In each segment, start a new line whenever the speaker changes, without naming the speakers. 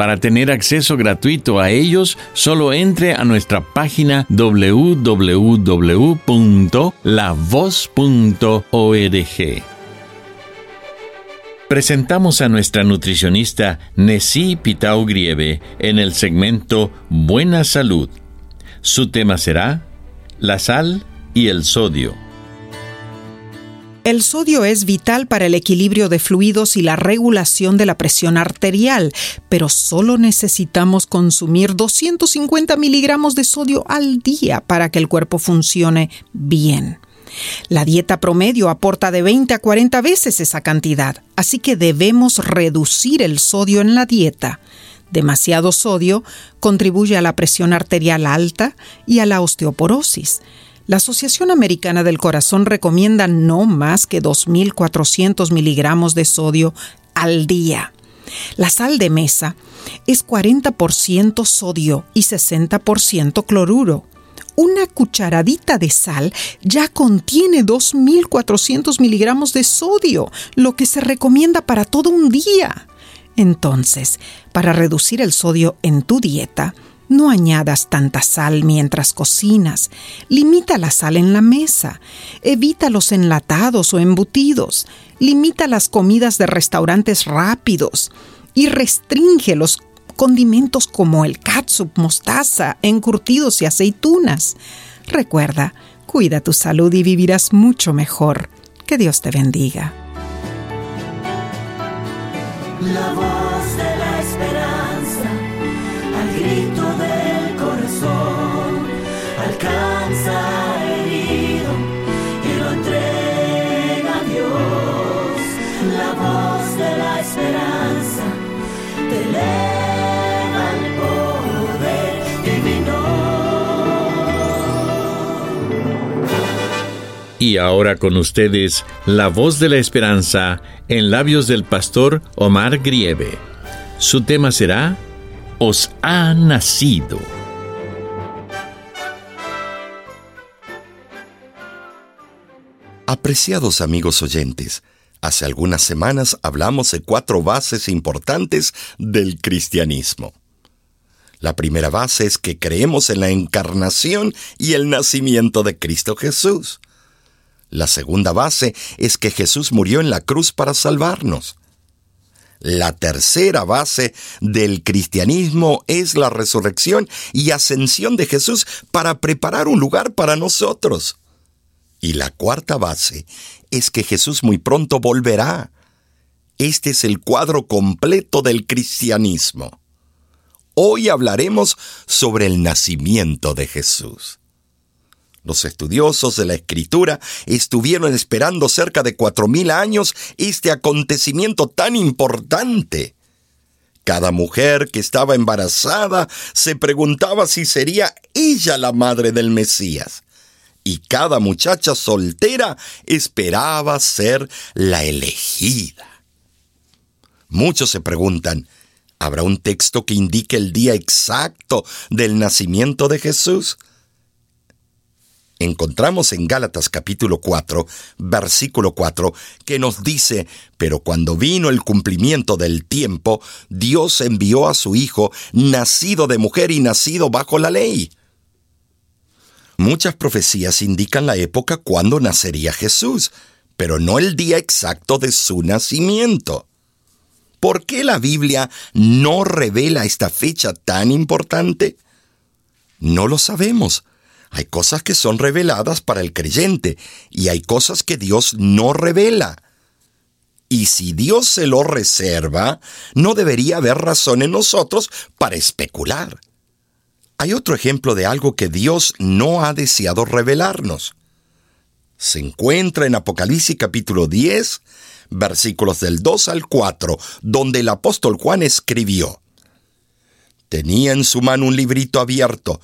Para tener acceso gratuito a ellos, solo entre a nuestra página www.lavoz.org. Presentamos a nuestra nutricionista Nessie Pitao Grieve en el segmento Buena Salud. Su tema será la sal y el sodio.
El sodio es vital para el equilibrio de fluidos y la regulación de la presión arterial, pero solo necesitamos consumir 250 miligramos de sodio al día para que el cuerpo funcione bien. La dieta promedio aporta de 20 a 40 veces esa cantidad, así que debemos reducir el sodio en la dieta. Demasiado sodio contribuye a la presión arterial alta y a la osteoporosis. La Asociación Americana del Corazón recomienda no más que 2.400 miligramos de sodio al día. La sal de mesa es 40% sodio y 60% cloruro. Una cucharadita de sal ya contiene 2.400 miligramos de sodio, lo que se recomienda para todo un día. Entonces, para reducir el sodio en tu dieta, no añadas tanta sal mientras cocinas. Limita la sal en la mesa. Evita los enlatados o embutidos. Limita las comidas de restaurantes rápidos. Y restringe los condimentos como el catsup, mostaza, encurtidos y aceitunas. Recuerda, cuida tu salud y vivirás mucho mejor. Que Dios te bendiga.
La Y
ahora con ustedes, la voz de la esperanza en labios del pastor Omar Grieve. Su tema será Os ha nacido.
Apreciados amigos oyentes, hace algunas semanas hablamos de cuatro bases importantes del cristianismo. La primera base es que creemos en la encarnación y el nacimiento de Cristo Jesús. La segunda base es que Jesús murió en la cruz para salvarnos. La tercera base del cristianismo es la resurrección y ascensión de Jesús para preparar un lugar para nosotros. Y la cuarta base es que Jesús muy pronto volverá. Este es el cuadro completo del cristianismo. Hoy hablaremos sobre el nacimiento de Jesús. Los estudiosos de la escritura estuvieron esperando cerca de cuatro mil años este acontecimiento tan importante. Cada mujer que estaba embarazada se preguntaba si sería ella la madre del Mesías. Y cada muchacha soltera esperaba ser la elegida. Muchos se preguntan, ¿habrá un texto que indique el día exacto del nacimiento de Jesús? Encontramos en Gálatas capítulo 4, versículo 4, que nos dice, pero cuando vino el cumplimiento del tiempo, Dios envió a su Hijo, nacido de mujer y nacido bajo la ley. Muchas profecías indican la época cuando nacería Jesús, pero no el día exacto de su nacimiento. ¿Por qué la Biblia no revela esta fecha tan importante? No lo sabemos. Hay cosas que son reveladas para el creyente y hay cosas que Dios no revela. Y si Dios se lo reserva, no debería haber razón en nosotros para especular. Hay otro ejemplo de algo que Dios no ha deseado revelarnos. Se encuentra en Apocalipsis capítulo 10, versículos del 2 al 4, donde el apóstol Juan escribió, Tenía en su mano un librito abierto,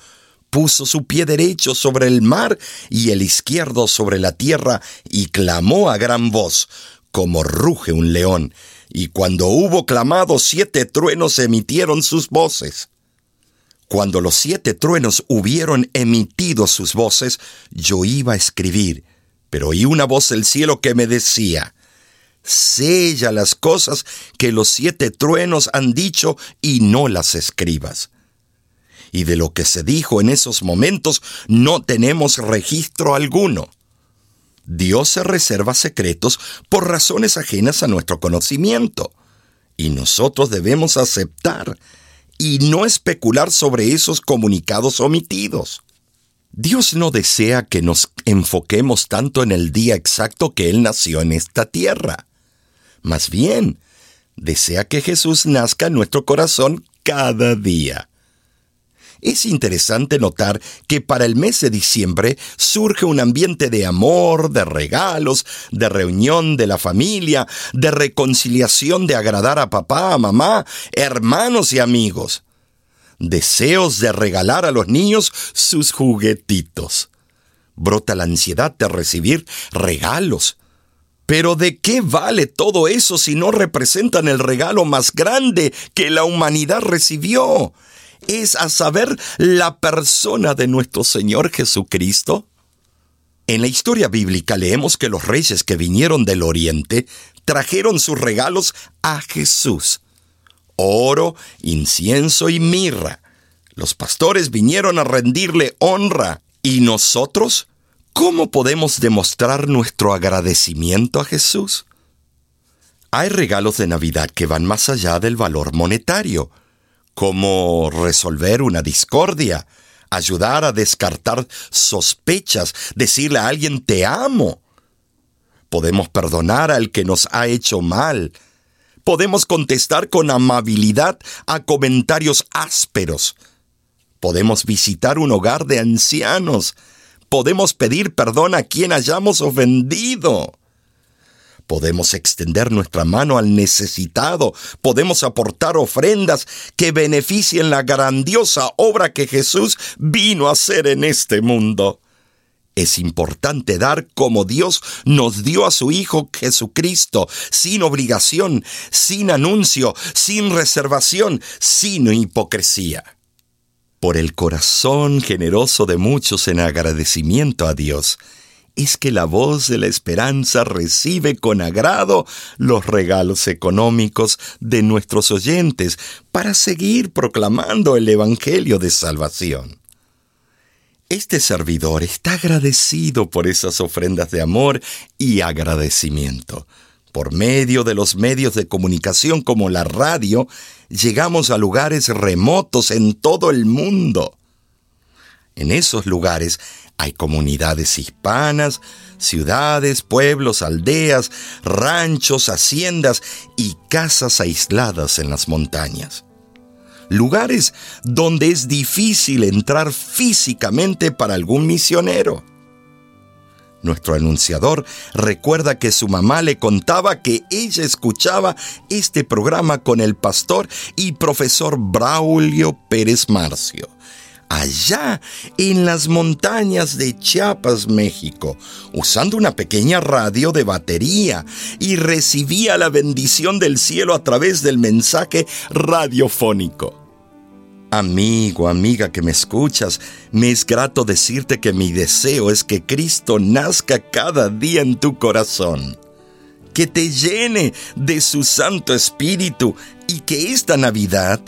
puso su pie derecho sobre el mar y el izquierdo sobre la tierra, y clamó a gran voz, como ruge un león, y cuando hubo clamado siete truenos emitieron sus voces. Cuando los siete truenos hubieron emitido sus voces, yo iba a escribir, pero oí una voz del cielo que me decía, Sella las cosas que los siete truenos han dicho y no las escribas. Y de lo que se dijo en esos momentos no tenemos registro alguno. Dios se reserva secretos por razones ajenas a nuestro conocimiento, y nosotros debemos aceptar y no especular sobre esos comunicados omitidos. Dios no desea que nos enfoquemos tanto en el día exacto que Él nació en esta tierra. Más bien, desea que Jesús nazca en nuestro corazón cada día. Es interesante notar que para el mes de diciembre surge un ambiente de amor, de regalos, de reunión de la familia, de reconciliación, de agradar a papá, a mamá, hermanos y amigos. Deseos de regalar a los niños sus juguetitos. Brota la ansiedad de recibir regalos, pero ¿de qué vale todo eso si no representan el regalo más grande que la humanidad recibió? Es a saber la persona de nuestro Señor Jesucristo. En la historia bíblica leemos que los reyes que vinieron del oriente trajeron sus regalos a Jesús. Oro, incienso y mirra. Los pastores vinieron a rendirle honra. ¿Y nosotros? ¿Cómo podemos demostrar nuestro agradecimiento a Jesús? Hay regalos de Navidad que van más allá del valor monetario, como resolver una discordia, ayudar a descartar sospechas, decirle a alguien te amo. Podemos perdonar al que nos ha hecho mal. Podemos contestar con amabilidad a comentarios ásperos. Podemos visitar un hogar de ancianos Podemos pedir perdón a quien hayamos ofendido. Podemos extender nuestra mano al necesitado. Podemos aportar ofrendas que beneficien la grandiosa obra que Jesús vino a hacer en este mundo. Es importante dar como Dios nos dio a su Hijo Jesucristo, sin obligación, sin anuncio, sin reservación, sin hipocresía por el corazón generoso de muchos en agradecimiento a Dios, es que la voz de la esperanza recibe con agrado los regalos económicos de nuestros oyentes para seguir proclamando el Evangelio de Salvación. Este servidor está agradecido por esas ofrendas de amor y agradecimiento. Por medio de los medios de comunicación como la radio, llegamos a lugares remotos en todo el mundo. En esos lugares hay comunidades hispanas, ciudades, pueblos, aldeas, ranchos, haciendas y casas aisladas en las montañas. Lugares donde es difícil entrar físicamente para algún misionero. Nuestro anunciador recuerda que su mamá le contaba que ella escuchaba este programa con el pastor y profesor Braulio Pérez Marcio allá en las montañas de Chiapas, México, usando una pequeña radio de batería y recibía la bendición del cielo a través del mensaje radiofónico. Amigo, amiga que me escuchas, me es grato decirte que mi deseo es que Cristo nazca cada día en tu corazón, que te llene de su Santo Espíritu y que esta Navidad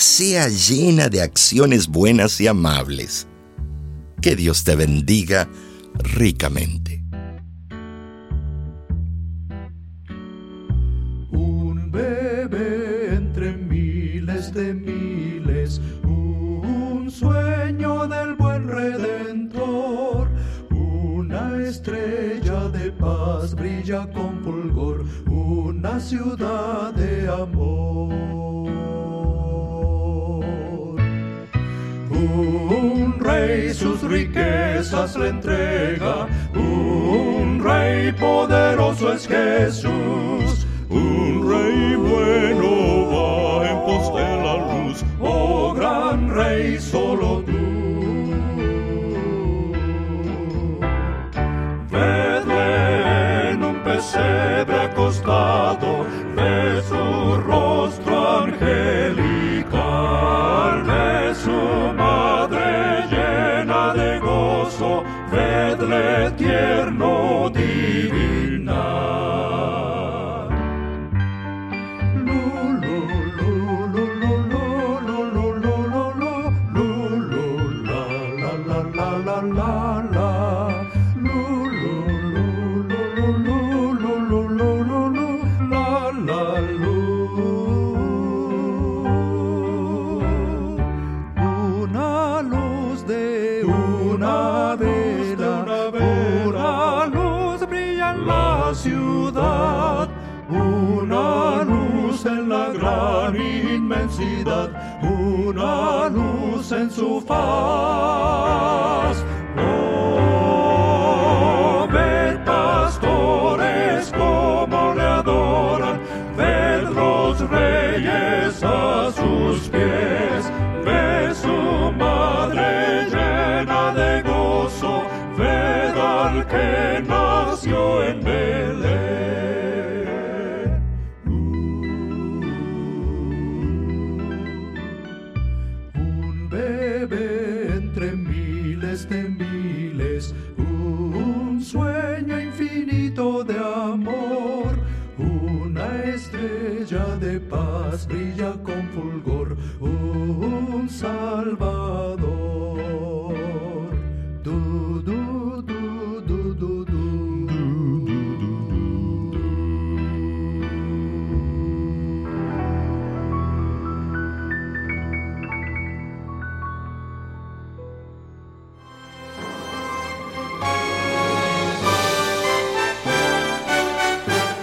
sea llena de acciones buenas y amables. Que Dios te bendiga ricamente.
Rey sus riquezas le entrega, un rey poderoso es Jesús, un rey bueno va en pos de la luz, oh gran rey solo tú. Vedle en un pesebre acostado, una luz en su faz. Oh, pastores como le adoran, ved los reyes a sus pies,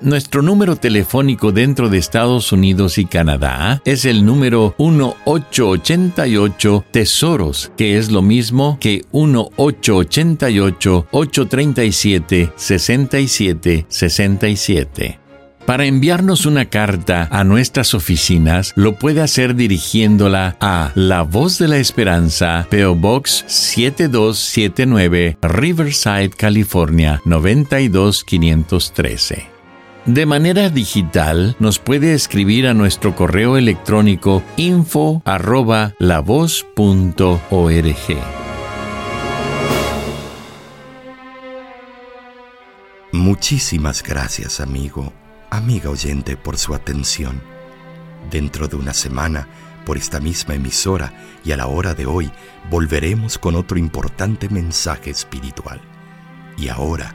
Nuestro número telefónico dentro de Estados Unidos y Canadá es el número 1888 Tesoros, que es lo mismo que 1888-837-6767. Para enviarnos una carta a nuestras oficinas, lo puede hacer dirigiéndola a La Voz de la Esperanza, PO Box 7279, Riverside, California 92513. De manera digital, nos puede escribir a nuestro correo electrónico info.
Muchísimas gracias, amigo, amiga oyente, por su atención. Dentro de una semana, por esta misma emisora y a la hora de hoy, volveremos con otro importante mensaje espiritual. Y ahora,